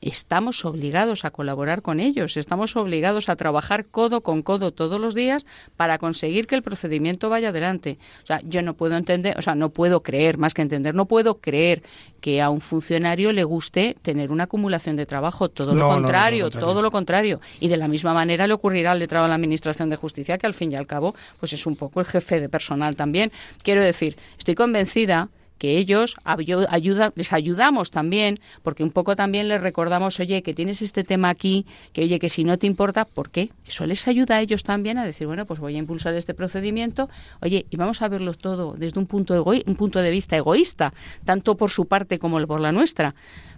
estamos obligados a colaborar con ellos, estamos obligados a trabajar codo con codo todos los días para conseguir que el procedimiento vaya adelante. O sea, yo no puedo entender, o sea, no puedo creer, más que entender, no puedo creer que a un funcionario le guste tener una acumulación de trabajo, todo No, lo no, no, contrario, lo contrario. todo lo contrario. Y de la misma manera le ocurrirá al letrado de la Administración de Justicia, que al fin y al cabo, pues es un poco el jefe de personal también. Quiero decir, estoy convencida que ellos ayu- ayuda, les ayudamos también, porque un poco también les recordamos, oye, que tienes este tema aquí, que oye, que si no te importa, ¿por qué? Eso les ayuda a ellos también a decir, bueno, pues voy a impulsar este procedimiento, oye, y vamos a verlo todo desde un punto, egoi- un punto de vista egoísta, tanto por su parte como por la nuestra.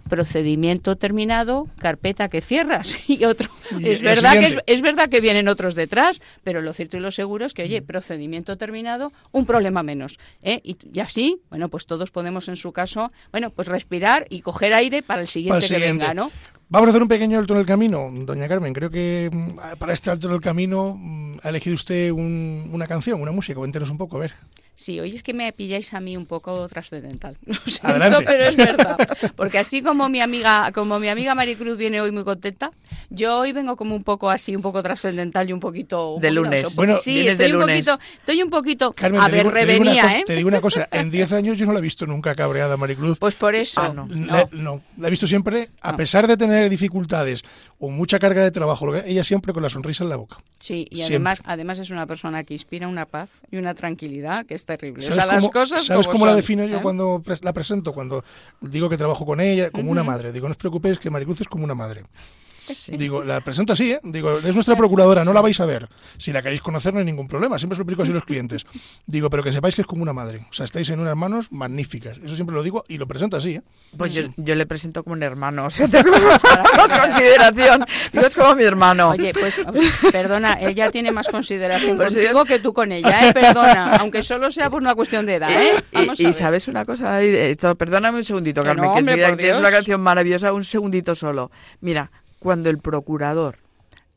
Procedimiento terminado, carpeta que cierras y otro. Es verdad que es, es verdad que vienen otros detrás, pero lo cierto y lo seguro es que, oye, procedimiento terminado, un problema menos. ¿eh? Y, y así, bueno, pues todos podemos en su caso, bueno, pues respirar y coger aire para el siguiente, Para el que venga, ¿no? Vamos a hacer un pequeño alto en el camino, doña Carmen. Creo que mm, para este alto en el camino mm, ha elegido usted un- una canción, una música. Cuéntenos un poco, a ver. Sí, hoy es que me pilláis a mí un poco trascendental. Lo siento, Adelante. pero es verdad. Porque así como mi amiga, como mi amiga Maricruz viene hoy muy contenta, yo hoy vengo como un poco así, un poco trascendental y un poquito De lunes. Bueno, sí, estoy de un lunes. poquito, estoy un poquito Carmen, a te ver, digo, te revenía, cosa- ¿eh? te digo una cosa, en 10 años yo no la he visto nunca cabreada, Maricruz. Pues por eso. Ah, no. La, no, la he visto siempre, a No. pesar de tener dificultades o mucha carga de trabajo, lo que- ella siempre con la sonrisa en la boca. Sí, y Siempre. además, además es una persona que inspira una paz y una tranquilidad que es terrible. O ¿Sabes sea, las cómo, cosas ¿sabes como cómo la defino yo ¿eh? cuando la presento? Cuando digo que trabajo con ella como una madre. Digo, no os preocupéis que Maricruz es como una madre. Sí. Digo, la presento así, ¿eh? Digo, es nuestra procuradora, no la vais a ver. Si la queréis conocer no hay ningún problema, siempre se lo explico así a los clientes. Digo, pero que sepáis que es como una madre. O sea, estáis en unas manos magníficas. Eso siempre lo digo y lo presento así, ¿eh? Pues yo, yo le presento como un hermano, o sea, tengo más consideración. Digo, es como mi hermano. Oye, pues perdona, ella tiene más consideración Pues contigo que tú con ella, ¿eh? Perdona, aunque solo sea por una cuestión de edad, ¿eh? Y- Vamos y, a ver. sabes una cosa, perdóname un segundito, Que Carmen, no, que hombre, enseguida por que Dios. una canción maravillosa, un segundito solo. Mira, cuando el procurador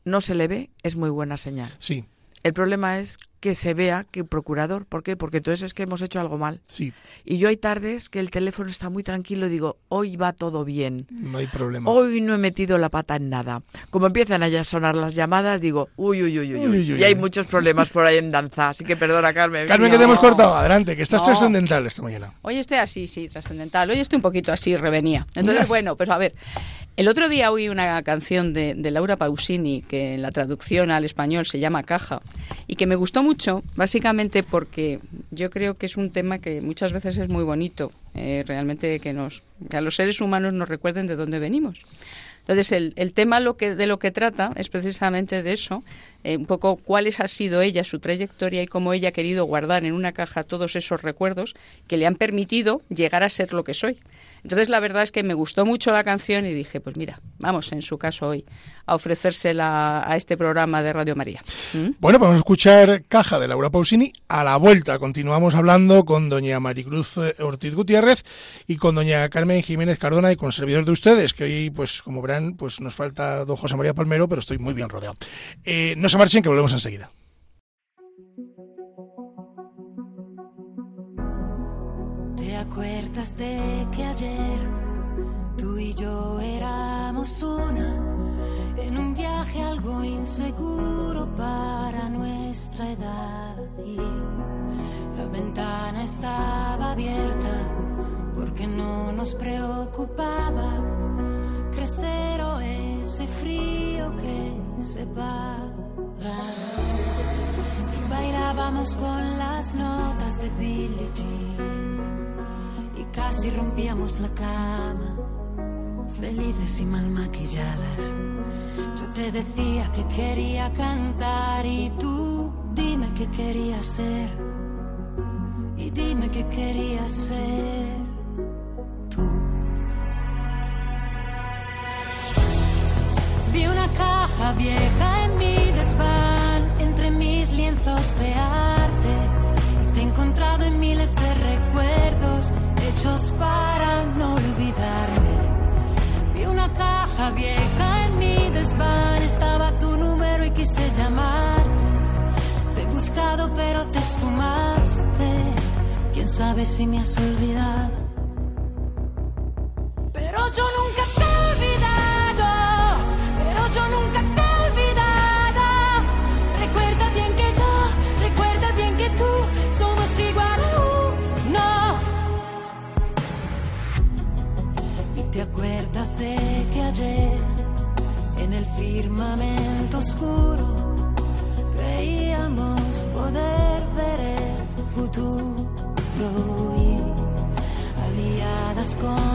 no se le ve, es muy buena señal. Sí, El problema es que se vea que procurador, ¿por qué? Porque entonces es que hemos hecho algo mal. sí, Y yo hay tardes que el teléfono está muy tranquilo y digo, hoy va todo bien. no hay problema. Hoy no he metido la pata en nada. Como empiezan a ya sonar las llamadas, digo, uy, uy, uy, uy, uy. Uy, uy, y hay uy. muchos problemas por ahí en danza. Así que perdona, Carmen. Carmen, No. que te hemos cortado. Adelante, que estás No. trascendental esta mañana. Hoy estoy así, sí, trascendental. Hoy estoy un poquito así, revenía. Entonces, bueno, pues a ver. El otro día oí una canción de, de Laura Pausini, que en la traducción al español se llama Caja, y que me gustó mucho, básicamente porque yo creo que es un tema que muchas veces es muy bonito, eh, realmente que, nos, que a los seres humanos nos recuerden de dónde venimos. Entonces, el, el tema lo que, de lo que trata es precisamente de eso, eh, un poco cuáles ha sido ella, su trayectoria y cómo ella ha querido guardar en una caja todos esos recuerdos que le han permitido llegar a ser lo que soy. Entonces, la verdad es que me gustó mucho la canción y dije, pues mira, vamos, en su caso hoy, a ofrecérsela a este programa de Radio María. ¿Mm? Bueno, vamos a escuchar Caja de Laura Pausini. A la vuelta continuamos hablando con doña Maricruz eh, Ortiz Gutiérrez y con doña Carmen Jiménez Cardona y con servidor de ustedes, que hoy, pues como verán, pues nos falta don José María Palmero, pero estoy muy bien rodeado. Eh, no se marchen, que volvemos enseguida. Acuerdas de que ayer tú y yo éramos una en un viaje algo inseguro para nuestra edad? La ventana estaba abierta porque no nos preocupaba crecer ese frío que se va. Y bailábamos con las notas de Billie Jean casi rompíamos la cama, felices y mal maquilladas. Yo te decía que quería cantar y tú dime qué querías ser. Y dime qué querías ser tú. Vi una caja vieja en mi desván, caja vieja en mi desván, estaba tu número y quise llamarte. Te he buscado pero te esfumaste. Quién sabe si me has olvidado. Pero yo nunca te he olvidado, pero yo nunca en el firmamento oscuro creíamos poder ver el futuro y aliadas con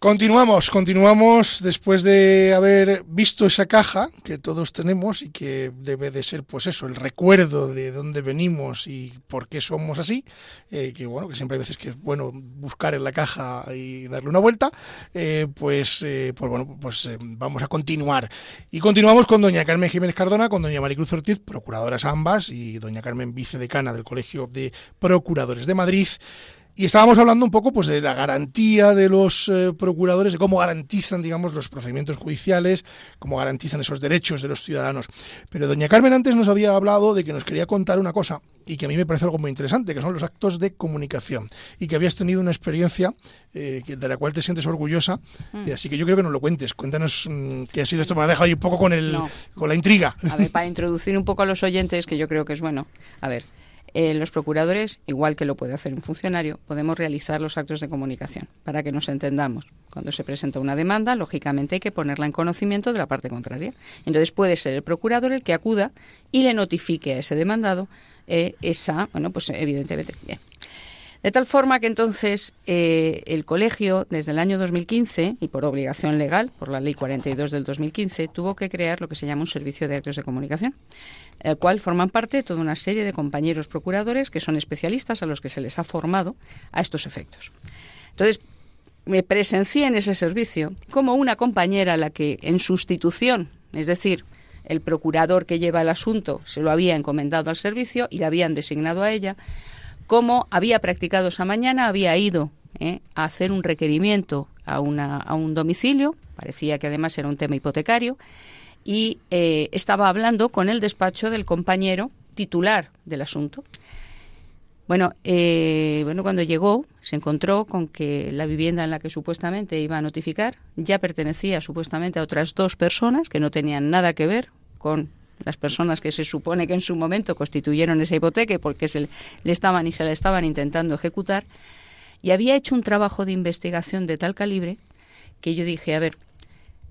Continuamos, continuamos después de haber visto esa caja que todos tenemos y que debe de ser, pues eso, el recuerdo de dónde venimos y por qué somos así. eh, que bueno, que siempre hay veces que es bueno buscar en la caja y darle una vuelta. eh, pues, eh, pues bueno, pues eh, vamos a continuar. Y continuamos con doña Carmen Jiménez Cardona, con doña Maricruz Ortiz, procuradoras ambas, y doña Carmen vicedecana del Colegio de Procuradores de Madrid. Y estábamos hablando un poco pues de la garantía de los eh, procuradores, de cómo garantizan, digamos, los procedimientos judiciales, cómo garantizan esos derechos de los ciudadanos. Pero doña Carmen antes nos había hablado de que nos quería contar una cosa y que a mí me parece algo muy interesante, que son los actos de comunicación. Y que habías tenido una experiencia eh, de la cual te sientes orgullosa. Y así que yo creo que nos lo cuentes. Cuéntanos mm, qué ha sido esto. Me ha dejado ahí un poco con, el, No. con la intriga. A ver, para introducir un poco a los oyentes, que yo creo que es bueno. A ver, eh, los procuradores, igual que lo puede hacer un funcionario, podemos realizar los actos de comunicación para que nos entendamos. Cuando se presenta una demanda, lógicamente hay que ponerla en conocimiento de la parte contraria. Entonces puede ser el procurador el que acuda y le notifique a ese demandado eh, esa, bueno, pues evidentemente, bien. De tal forma que entonces eh, el colegio, desde el año 2015, y por obligación legal, por la ley 42 del 2015, tuvo que crear lo que se llama un servicio de actos de comunicación, el cual forman parte toda una serie de compañeros procuradores que son especialistas a los que se les ha formado a estos efectos. Entonces, me presencié en ese servicio como una compañera a la que en sustitución, es decir, el procurador que lleva el asunto se lo había encomendado al servicio y le habían designado a ella, como había practicado esa mañana, había ido ¿eh? a hacer un requerimiento a, una, a un domicilio, parecía que además era un tema hipotecario, y eh, estaba hablando con el despacho del compañero titular del asunto. Bueno, eh, bueno, cuando llegó se encontró con que la vivienda en la que supuestamente iba a notificar ya pertenecía supuestamente a otras dos personas que no tenían nada que ver con las personas que se supone que en su momento constituyeron esa hipoteca porque se le estaban y se la estaban intentando ejecutar y había hecho un trabajo de investigación de tal calibre que yo dije, a ver,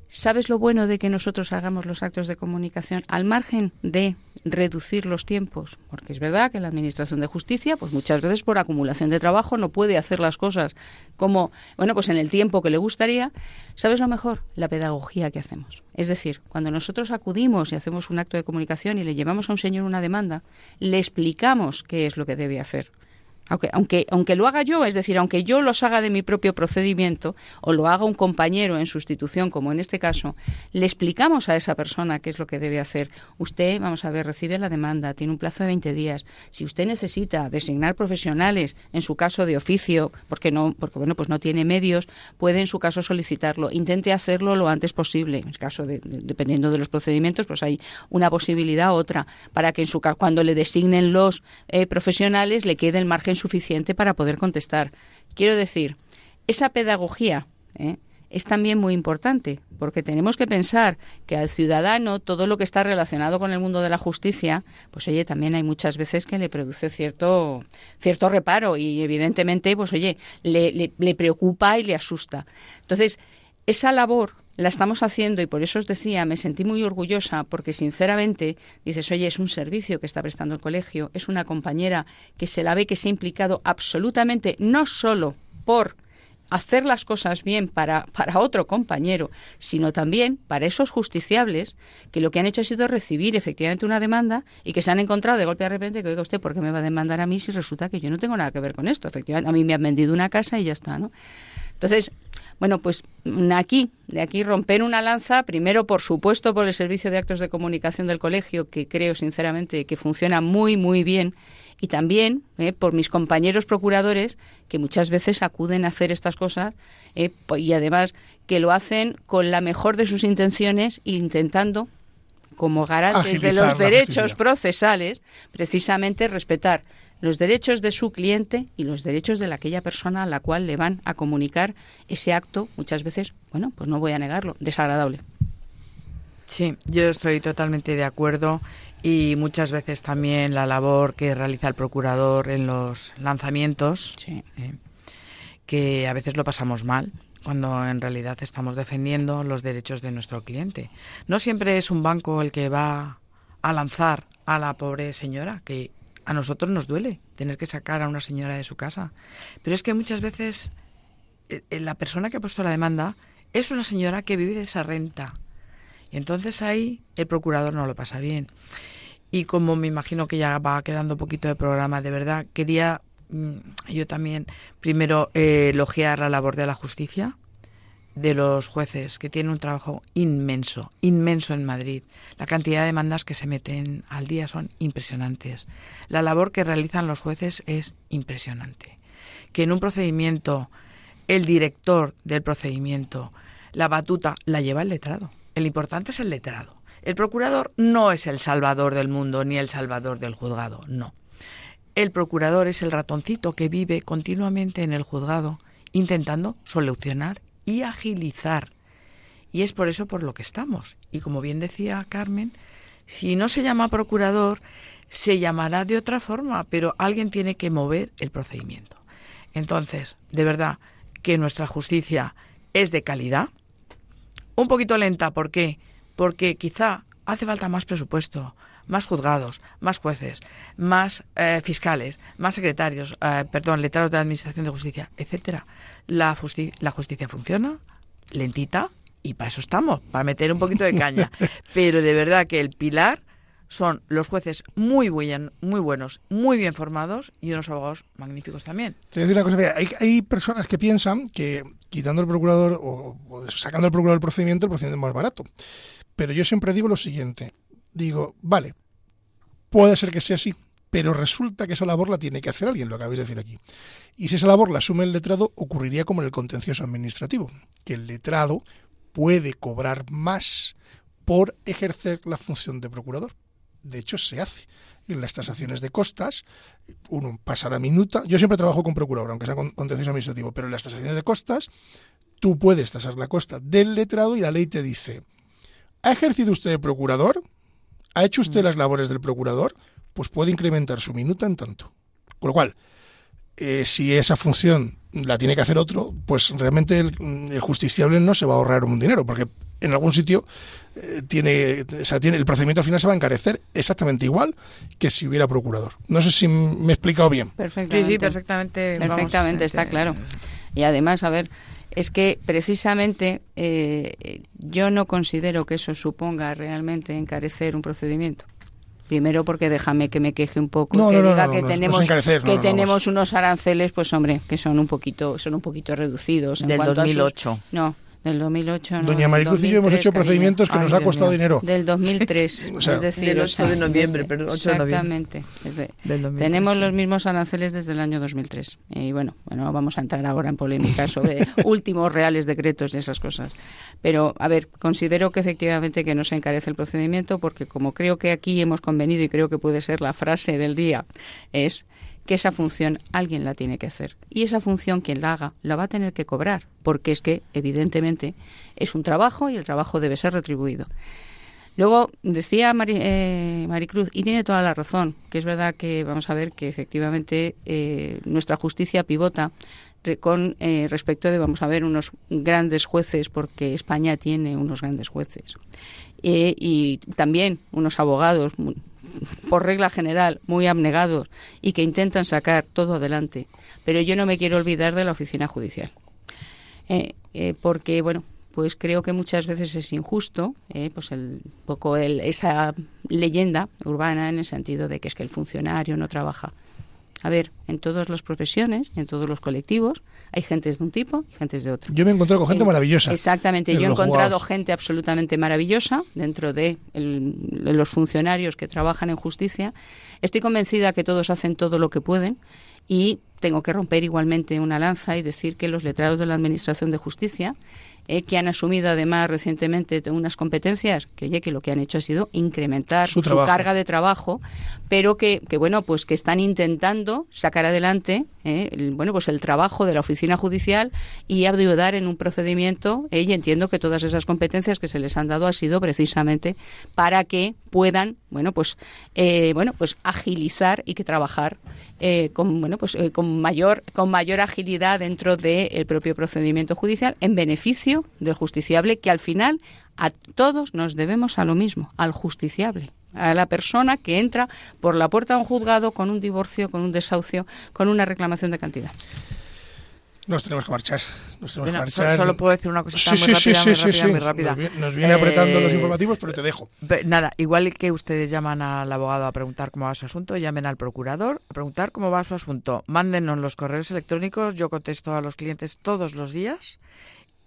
¿sabes lo bueno de que nosotros hagamos los actos de comunicación al margen de reducir los tiempos? Porque es verdad que la Administración de Justicia, pues muchas veces por acumulación de trabajo no puede hacer las cosas como, bueno, pues en el tiempo que le gustaría. ¿Sabes lo mejor? La pedagogía que hacemos. Es decir, cuando nosotros acudimos y hacemos un acto de comunicación y le llevamos a un señor una demanda, le explicamos qué es lo que debe hacer. Aunque, aunque, aunque lo haga yo, es decir, aunque yo los haga de mi propio procedimiento o lo haga un compañero en sustitución, como en este caso, le explicamos a esa persona qué es lo que debe hacer. Usted, vamos a ver, recibe la demanda, tiene un plazo de 20 días. Si usted necesita designar profesionales, en su caso de oficio, porque no, porque bueno, pues no tiene medios, puede en su caso solicitarlo. Intente hacerlo lo antes posible. En el caso de, de- dependiendo de los procedimientos, pues hay una posibilidad otra para que en su cuando le designen los eh, profesionales, le quede el margen suficiente para poder contestar. Quiero decir, esa pedagogía ¿eh? es también muy importante, porque tenemos que pensar que al ciudadano todo lo que está relacionado con el mundo de la justicia, pues oye, también hay muchas veces que le produce cierto, cierto reparo y evidentemente, pues oye, le, le- le preocupa y le asusta. Entonces, esa labor la estamos haciendo y por eso os decía, me sentí muy orgullosa porque sinceramente dices, oye, es un servicio que está prestando el colegio, es una compañera que se la ve que se ha implicado absolutamente no solo por hacer las cosas bien para, para otro compañero, sino también para esos justiciables que lo que han hecho ha sido recibir efectivamente una demanda y que se han encontrado de golpe de repente que, oiga usted, ¿por qué me va a demandar a mí si resulta que yo no tengo nada que ver con esto? Efectivamente, a mí me han vendido una casa y ya está, ¿no? Entonces, bueno, pues mm, aquí, de aquí romper una lanza, primero, por supuesto, por el servicio de actos de comunicación del colegio, que creo sinceramente que funciona muy, muy bien, y también eh, por mis compañeros procuradores, que muchas veces acuden a hacer estas cosas, eh, po- y además que lo hacen con la mejor de sus intenciones, intentando como garantes de los derechos justicia. procesales, precisamente respetar los derechos de su cliente y los derechos de la- aquella persona a la cual le van a comunicar ese acto, muchas veces, bueno, pues no voy a negarlo, desagradable. Sí, yo estoy totalmente de acuerdo y muchas veces también la labor que realiza el procurador en los lanzamientos, Sí. eh, que a veces lo pasamos mal cuando en realidad estamos defendiendo los derechos de nuestro cliente. No siempre es un banco el que va a lanzar a la pobre señora, que a nosotros nos duele, tener que sacar a una señora de su casa. Pero es que muchas veces eh, eh, la persona que ha puesto la demanda es una señora que vive de esa renta. Y entonces ahí el procurador no lo pasa bien. Y como me imagino que ya va quedando poquito de programa, de verdad, quería mm, yo también primero eh, elogiar la labor de la justicia, de los jueces, que tienen un trabajo inmenso, inmenso en Madrid. La cantidad de demandas que se meten al día son impresionantes. La labor que realizan los jueces es impresionante. Que en un procedimiento el director del procedimiento, la batuta, la lleva el letrado. El importante es el letrado. El procurador no es el salvador del mundo ni el salvador del juzgado, no. El procurador es el ratoncito que vive continuamente en el juzgado intentando solucionar y agilizar. Y es por eso por lo que estamos. Y como bien decía Carmen, si no se llama procurador, se llamará de otra forma, pero alguien tiene que mover el procedimiento. Entonces, de verdad, que nuestra justicia es de calidad, un poquito lenta, ¿por qué? porque quizá hace falta más presupuesto, más juzgados, más jueces, más eh, fiscales, más secretarios, eh, perdón, letrados de Administración de Justicia, etcétera. La, la justicia funciona, lentita, y para eso estamos, para meter un poquito de caña. Pero de verdad que el pilar son los jueces muy, muy buenos, muy bien formados y unos abogados magníficos también. Te voy a decir una cosa, hay, hay, personas que piensan que quitando el procurador o, o sacando el procurador del procedimiento, el procedimiento es más barato. Pero yo siempre digo lo siguiente, digo, vale, puede ser que sea así, pero resulta que esa labor la tiene que hacer alguien, lo acabáis de decir aquí. Y si esa labor la asume el letrado, ocurriría como en el contencioso administrativo, que el letrado puede cobrar más por ejercer la función de procurador. De hecho, se hace. En las tasaciones de costas, uno pasa la minuta. Yo siempre trabajo con procurador, aunque sea con contencioso administrativo, pero en las tasaciones de costas, tú puedes tasar la costa del letrado y la ley te dice, ¿Ha ejercido usted de procurador? ¿Ha hecho usted mm. las labores del procurador? Pues puede incrementar su minuta en tanto. Con lo cual, eh, si esa función la tiene que hacer otro, pues realmente el, justiciable no se va a ahorrar un dinero, porque en algún sitio eh, tiene, tiene, el procedimiento al final se va a encarecer exactamente igual que si hubiera procurador. No sé si me he explicado bien. Perfectamente. Sí, sí, perfectamente. Perfectamente, está claro. Y además, a ver, es que precisamente eh, yo no considero que eso suponga realmente encarecer un procedimiento. Primero porque déjame que me queje un poco, que diga que tenemos que tenemos unos aranceles, pues hombre, que son un poquito son un poquito reducidos en del cuanto 2008. A sus, no, del 2008. Doña Maricruz y yo hemos hecho procedimientos que nos ha costado dinero. Del 2003, es decir, del 8 de noviembre, pero 8 exactamente. De noviembre. tenemos los mismos aranceles desde el año 2003. Y bueno, bueno, vamos a entrar ahora en polémica sobre últimos reales decretos y esas cosas. Pero, a ver, considero que efectivamente que no se encarece el procedimiento porque como creo que aquí hemos convenido y creo que puede ser la frase del día, es que esa función alguien la tiene que hacer. Y esa función quien la haga la va a tener que cobrar, porque es que evidentemente es un trabajo y el trabajo debe ser retribuido. Luego decía eh, Maricruz, y tiene toda la razón, que es verdad que vamos a ver que efectivamente eh, nuestra justicia pivota con eh, respecto de, vamos a ver, unos grandes jueces, porque España tiene unos grandes jueces, y también unos abogados por regla general, muy abnegados y que intentan sacar todo adelante. Pero yo no me quiero olvidar de la oficina judicial. Eh, eh, porque, bueno, pues creo que muchas veces es injusto, eh, pues el poco el, esa leyenda urbana en el sentido de que es que el funcionario no trabaja. A ver, en todas las profesiones, en todos los colectivos, hay gentes de un tipo y gentes de otro. Yo me he encontrado con gente Eh, maravillosa. Exactamente, en yo he encontrado gente absolutamente maravillosa dentro de, el- de los funcionarios que trabajan en justicia. Estoy convencida que todos hacen todo lo que pueden y tengo que romper igualmente una lanza y decir que los letrados de la Administración de Justicia, eh, que han asumido además recientemente unas competencias, que oye, que lo que han hecho ha sido incrementar Su carga de trabajo, pero que, que bueno, pues que están intentando sacar adelante eh, el, bueno, pues el trabajo de la oficina judicial y ayudar en un procedimiento, eh, y entiendo que todas esas competencias que se les han dado ha sido precisamente para que puedan, bueno, pues eh, bueno, pues agilizar y que trabajar eh, con bueno, pues con mayor con mayor agilidad dentro del propio procedimiento judicial en beneficio del justiciable que al final a todos nos debemos a lo mismo, al justiciable. a la persona que entra por la puerta de un juzgado con un divorcio, con un desahucio, con una reclamación de cantidad. Nos tenemos que marchar. Nos tenemos Bueno, que marchar. solo puedo decir una cosita Sí, muy sí, rápida, sí, muy sí, rápida, sí. muy rápida. Nos viene, nos viene apretando los Eh, informativos, pero te dejo. Nada, igual que ustedes llaman al abogado a preguntar cómo va su asunto, llamen al procurador a preguntar cómo va su asunto. Mándenos los correos electrónicos, yo contesto a los clientes todos los días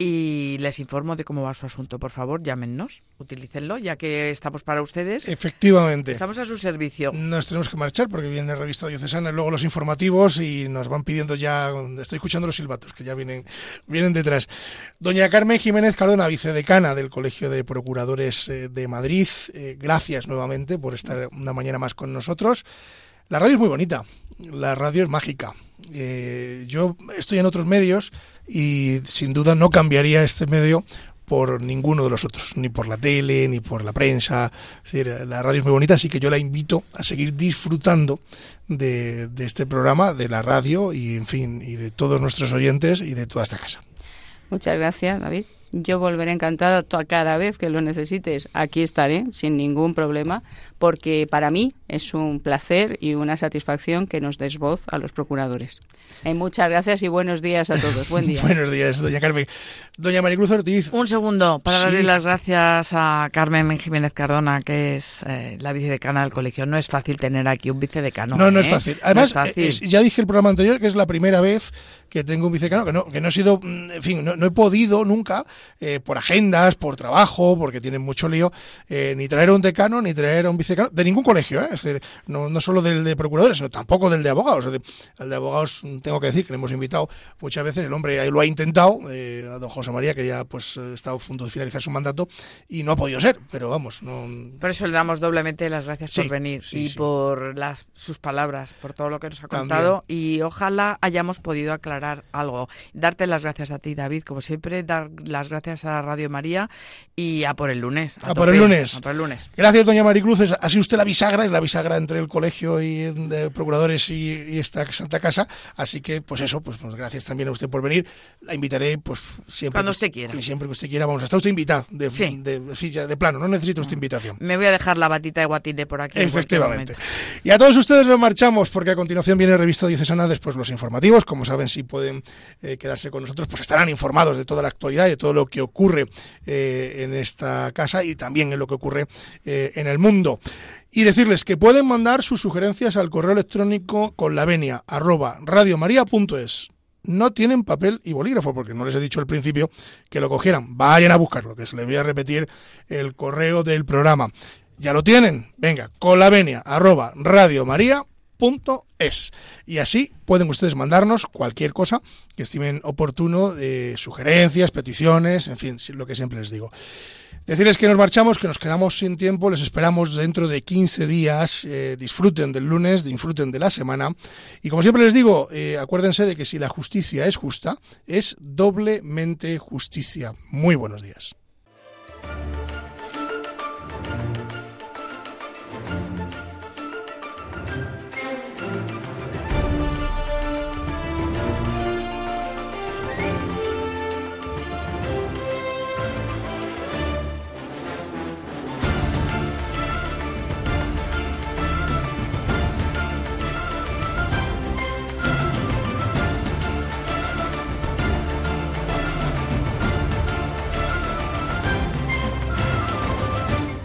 y les informo de cómo va su asunto. Por favor, llámennos, utilícenlo, ya que estamos para ustedes. Efectivamente. Estamos a su servicio. Nos tenemos que marchar porque viene revista diocesana luego los informativos y nos van pidiendo ya, estoy escuchando los silbatos que ya vienen, vienen detrás. Doña Carmen Jiménez Cardona, vicedecana del Colegio de Procuradores eh, de Madrid, eh, gracias nuevamente por estar una mañana más con nosotros. La radio es muy bonita, la radio es mágica. Eh, yo estoy en otros medios y sin duda no cambiaría este medio por ninguno de los otros, ni por la tele, ni por la prensa. Es decir, la radio es muy bonita, así que yo la invito a seguir disfrutando de, de este programa, de la radio y, en fin, y de todos nuestros oyentes y de toda esta casa. Muchas gracias, David. Yo volveré encantada cada vez que lo necesites. Aquí estaré sin ningún problema, porque para mí es un placer y una satisfacción que nos des voz a los procuradores. Eh, muchas gracias y buenos días a todos. Buen día. Buenos días, doña Carmen. Doña Maricruz Ortiz. Un segundo para Sí. darle las gracias a Carmen Jiménez Cardona, que es eh, la vicedecana del colegio. No es fácil tener aquí un vicedecano. No, no es ¿eh? fácil. No Además, es fácil. eh, es- ya dije el programa anterior que es la primera vez que tengo un vicecano, que no, que no he sido, mm, en fin, no, no he podido nunca, eh, por agendas, por trabajo, porque tienen mucho lío, eh, ni traer a un decano, ni traer a un de ningún colegio, ¿eh? es decir, no, no solo del de procuradores, sino tampoco del de abogados. Es decir, el de abogados, mm, tengo que decir que le hemos invitado muchas veces, el hombre ahí lo ha intentado, eh, a don José María, que ya pues eh, está a punto de finalizar su mandato, y no ha podido ser, pero vamos, no, Por eso le damos doblemente las gracias Sí, por venir sí, y sí. por las, sus palabras, por todo lo que nos ha También. contado y ojalá hayamos podido aclarar algo. Darte las gracias a ti, David, como siempre, dar las gracias a Radio María y a por el lunes. A por el lunes. A por el lunes. Gracias, doña Maricruz. Ha sido usted la bisagra, es la bisagra entre el colegio y de procuradores y, y esta Santa Casa. Así que, pues eso, pues, pues gracias también a usted por venir. La invitaré, pues siempre. Cuando que- usted quiera. y Siempre que usted quiera, vamos. Está usted invitado. De, Sí. de, de- sí, ya de plano, no necesita usted invitación. Me voy a dejar la batita de guatine por aquí. Efectivamente. Y a todos ustedes nos marchamos porque a continuación viene Revista Diocesana, después los informativos. Como saben, si pueden eh, quedarse con nosotros, pues estarán informados de toda la actualidad y de todo lo que ocurre eh, en esta casa y también en lo que ocurre eh, en el mundo. Y decirles que pueden mandar sus sugerencias al correo electrónico con la venia arroba radiomaria.es. No tienen papel y bolígrafo, porque no les he dicho al principio que lo cogieran. Vayan a buscarlo, que se les voy a repetir el correo del programa. ¿Ya lo tienen? Venga, con la venia arroba radiomaria.es. Y así pueden ustedes mandarnos cualquier cosa que estimen oportuno, de sugerencias, peticiones, en fin, lo que siempre les digo. Decirles que nos marchamos, que nos quedamos sin tiempo, les esperamos dentro de 15 días. eh, disfruten del lunes, disfruten de la semana. Y como siempre les digo, eh, acuérdense de que si la justicia es justa, es doblemente justicia. Muy buenos días.